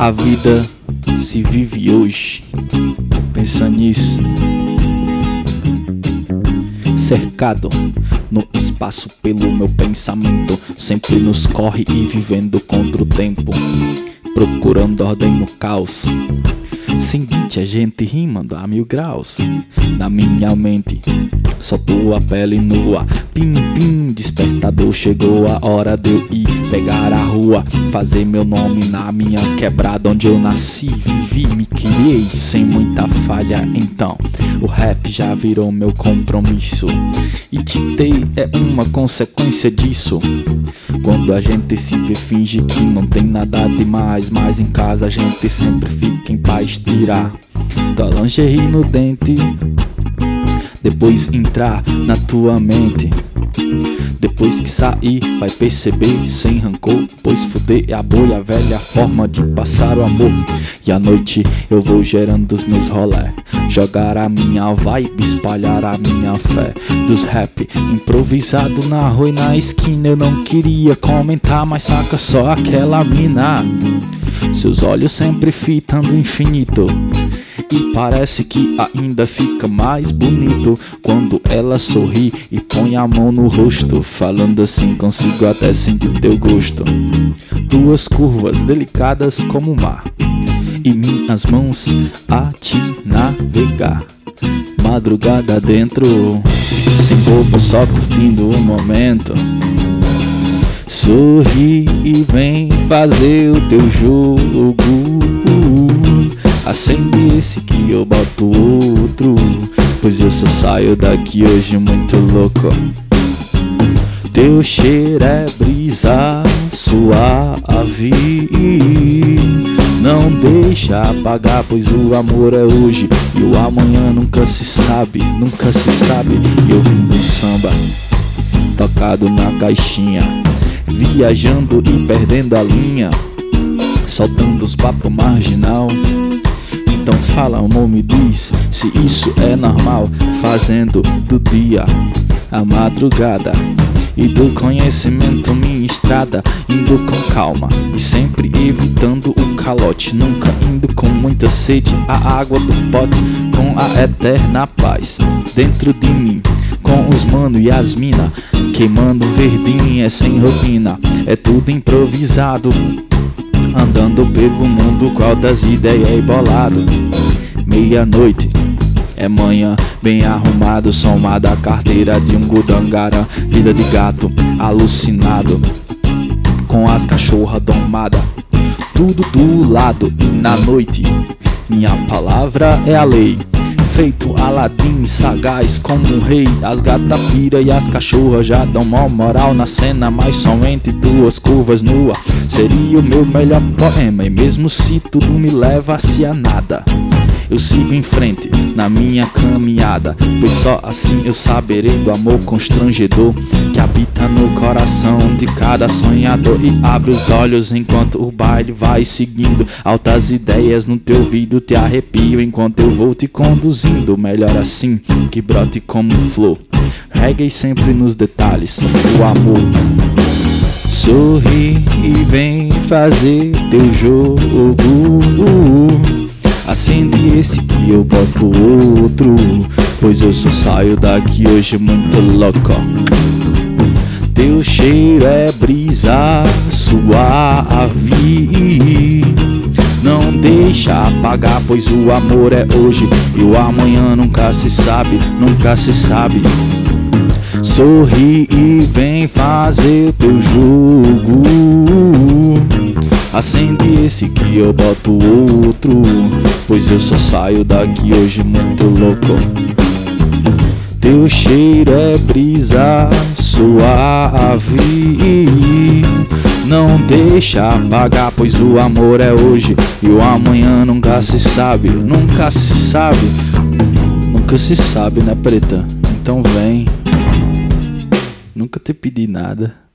A vida se vive hoje. Pensa nisso. Cercado no espaço pelo meu pensamento, sempre nos corre e vivendo contra o tempo, procurando ordem no caos. Seguinte, a gente rimando a mil graus na minha mente. Só tua pele nua, pim pim, despertador. Chegou a hora de eu ir pegar a rua, fazer meu nome na minha quebrada onde eu nasci, vivi, me criei sem muita falha. Então, o rap já virou meu compromisso. E titei é uma consequência disso. Quando a gente se vê, finge que não tem nada demais, mas em casa a gente sempre fica em paz tirar tua lingerie no dente. Depois entrar na tua mente. Depois que sair, vai perceber sem rancor. Pois fuder é a boia velha forma de passar o amor. E à noite eu vou gerando os meus rolé. Jogar a minha vibe, espalhar a minha fé. Dos rap improvisado na rua e na esquina. Eu não queria comentar, mas saca só aquela mina. Seus olhos sempre fitando o infinito. E parece que ainda fica mais bonito quando ela sorri e põe a mão no rosto. Falando assim, consigo até sentir teu gosto. Duas curvas delicadas como o mar, e minhas mãos a te navegar. Madrugada dentro, sem roupa, só curtindo o momento. Sorri e vem fazer o teu jogo. Acende esse que eu boto outro. Pois eu só saio daqui hoje muito louco. Teu cheiro é brisa suave. Não deixa apagar, pois o amor é hoje. E o amanhã nunca se sabe, nunca se sabe. Eu vim do samba, tocado na caixinha. Viajando e perdendo a linha. Soltando os papos marginal. Então fala, amor, me diz se isso é normal. Fazendo do dia a madrugada e do conhecimento minha estrada, indo com calma e sempre evitando o calote, nunca indo com muita sede, a água do pote com a eterna paz dentro de mim. Com os mano e as mina queimando verdinho é sem rotina, é tudo improvisado. Andando pelo mundo, qual das ideias é bolado? Meia-noite é manhã, bem arrumado, somada a carteira de um gudangarã, vida de gato, alucinado, com as cachorras domadas, tudo do lado e na noite, minha palavra é a lei. Feito Aladim, sagaz como um rei. As gata pira e as cachorras já dão mó moral na cena Mas somente duas curvas nua Seria o meu melhor poema E mesmo se tudo me levasse a nada eu sigo em frente na minha caminhada, pois só assim eu saberei do amor constrangedor que habita no coração de cada sonhador. E abre os olhos enquanto o baile vai seguindo. Altas ideias no teu ouvido te arrepio enquanto eu vou te conduzindo. Melhor assim que brote como flor. Reggae sempre nos detalhes, o amor. Sorri e vem fazer teu jogo. Esse que eu boto outro Pois eu só saio daqui hoje muito louco. Teu cheiro é brisa suave Não deixa apagar, pois o amor é hoje E o amanhã nunca se sabe, nunca se sabe. Sorri e vem fazer teu jogo Acende esse que eu boto outro Pois eu só saio daqui hoje muito louco. Teu cheiro é brisa suave Não deixa apagar, pois o amor é hoje E o amanhã nunca se sabe, nunca se sabe Nunca se sabe, né preta? Então vem. Nunca te pedi nada